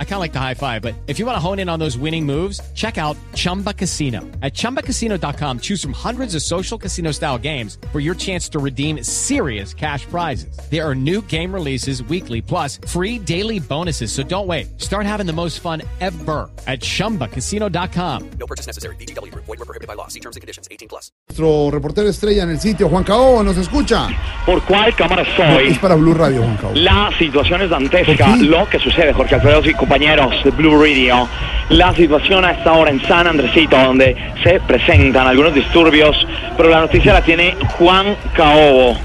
I kind of like the high five, but if you want to hone in on those winning moves, check out Chumba Casino. At chumbacasino.com, choose from hundreds of social casino style games for your chance to redeem serious cash prizes. There are new game releases weekly, plus free daily bonuses. So don't wait. Start having the most fun ever at chumbacasino.com. No purchase necessary. BGW. Void were prohibited by law. See terms and conditions. 18 plus. Nuestro reportero estrella en el sitio, Juan Caobo, ¿nos escucha? ¿Por cuál cámara estoy? Es para Blue Radio, Juan Caobo. La situación es dantesca. Lo que sucede, Jorge Alfredo y compañeros de Blue Radio. La situación a esta hora en San Andresito, donde se presentan algunos disturbios, pero la noticia la tiene Juan Caobo.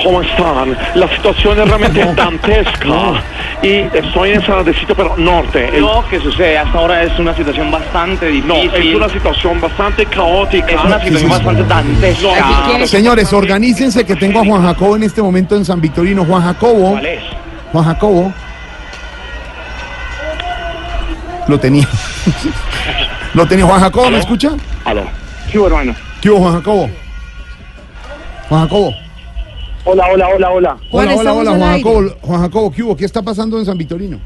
¿Cómo están? La situación es realmente dantesca. Y estoy en San Andresito, pero norte. Lo que sucede hasta ahora es una situación bastante difícil. No, es una situación bastante caótica. Es una situación bastante dantesca. Señores, organícense que tengo a Juan Jacobo en este momento en San Victorino. Juan Jacobo, ¿Cuál es? Juan Jacobo. Lo tenía. Lo tenía. Juan Jacobo, ¿me escucha? Aló. Sí, hermano. ¿Qué hubo, Juan Jacobo? Juan Jacobo. Hola, hola, hola, hola. Juan, Hola, hola, Juan. Jacobo. Juan Jacobo, ¿qué hubo? ¿Qué está pasando en San Victorino?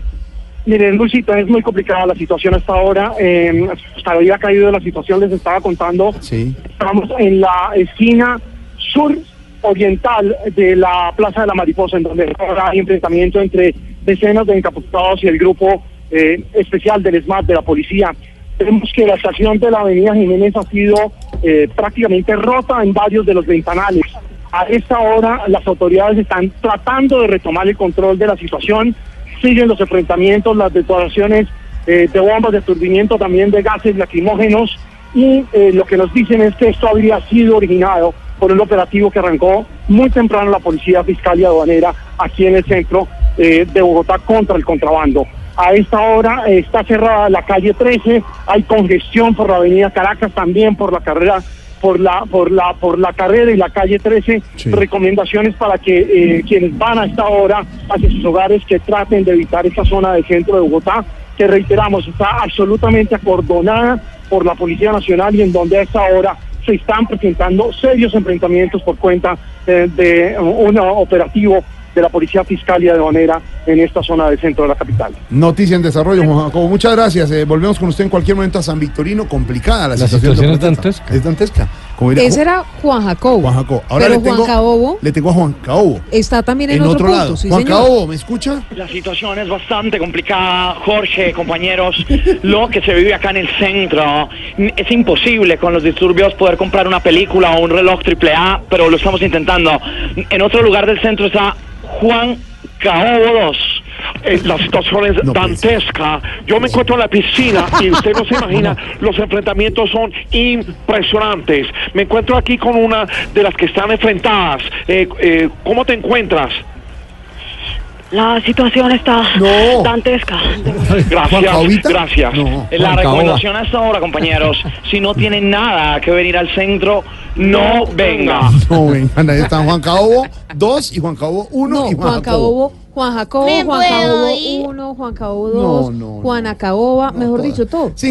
Miren, Luisita, es muy complicada la situación hasta ahora. Eh, hasta había caído la situación, les estaba contando. Sí. Estamos en la esquina sur oriental de la Plaza de la Mariposa, en donde ahora hay enfrentamiento entre decenas de encapuchados y el grupo eh, especial del SMAT de la policía. Vemos que la estación de la Avenida Jiménez ha sido eh, prácticamente rota en varios de los ventanales. A esta hora las autoridades están tratando de retomar el control de la situación. Siguen los enfrentamientos, las detonaciones eh, de bombas de aturdimiento, también de gases lacrimógenos y eh, lo que nos dicen es que esto habría sido originado por un operativo que arrancó muy temprano la Policía Fiscal y Aduanera aquí en el centro eh, de Bogotá contra el contrabando. A esta hora eh, está cerrada la calle 13, hay congestión por la avenida Caracas, también por la carrera por la por la por la carrera y la calle 13 Sí. recomendaciones para que eh, quienes van a esta hora hacia sus hogares que traten de evitar esta zona del centro de Bogotá que reiteramos está absolutamente acordonada por la Policía Nacional y en donde a esta hora se están presentando serios enfrentamientos por cuenta eh, de un operativo de la Policía Fiscal y Aduanera en esta zona del centro de la capital. Noticia en desarrollo, Juan Jacobo. Muchas gracias. Eh, volvemos con usted en cualquier momento a San Victorino. Complicada la, La situación. situación es dantesca. Es dantesca. Como diría Ese era Juan Jacobo. Juan Jacobo. Ahora Pero le tengo, Juan Caobo le tengo a Juan Caobo. está también en, En otro, punto. lado. sí, Juan señor. Caobo, ¿me escucha? La situación es bastante complicada, Jorge, compañeros. Lo que se vive acá en el centro es imposible con los disturbios poder comprar una película o un reloj triple A, pero lo estamos intentando. En otro lugar del centro está Juan Caobo 2. Eh, la situación es No dantesca. Yo me encuentro en la piscina y usted no se imagina, los enfrentamientos son impresionantes. Me encuentro aquí con una de las que están enfrentadas. Eh, eh, ¿Cómo te encuentras? La situación está No. dantesca. Gracias, gracias. No. La recomendación hasta ahora, compañeros, si no tienen nada que venir al centro, no venga. No, vengan, ahí están Juan Caobo 2 y Juan Caobo 1 No, y Juan, Juan Jacobo. Caobo, Juan Jacobo, ¿Me Juan Caobo ir? 1, Juan Caobo No, 2, no, Juan no. Acaoba, mejor todas. dicho, todo. Sí.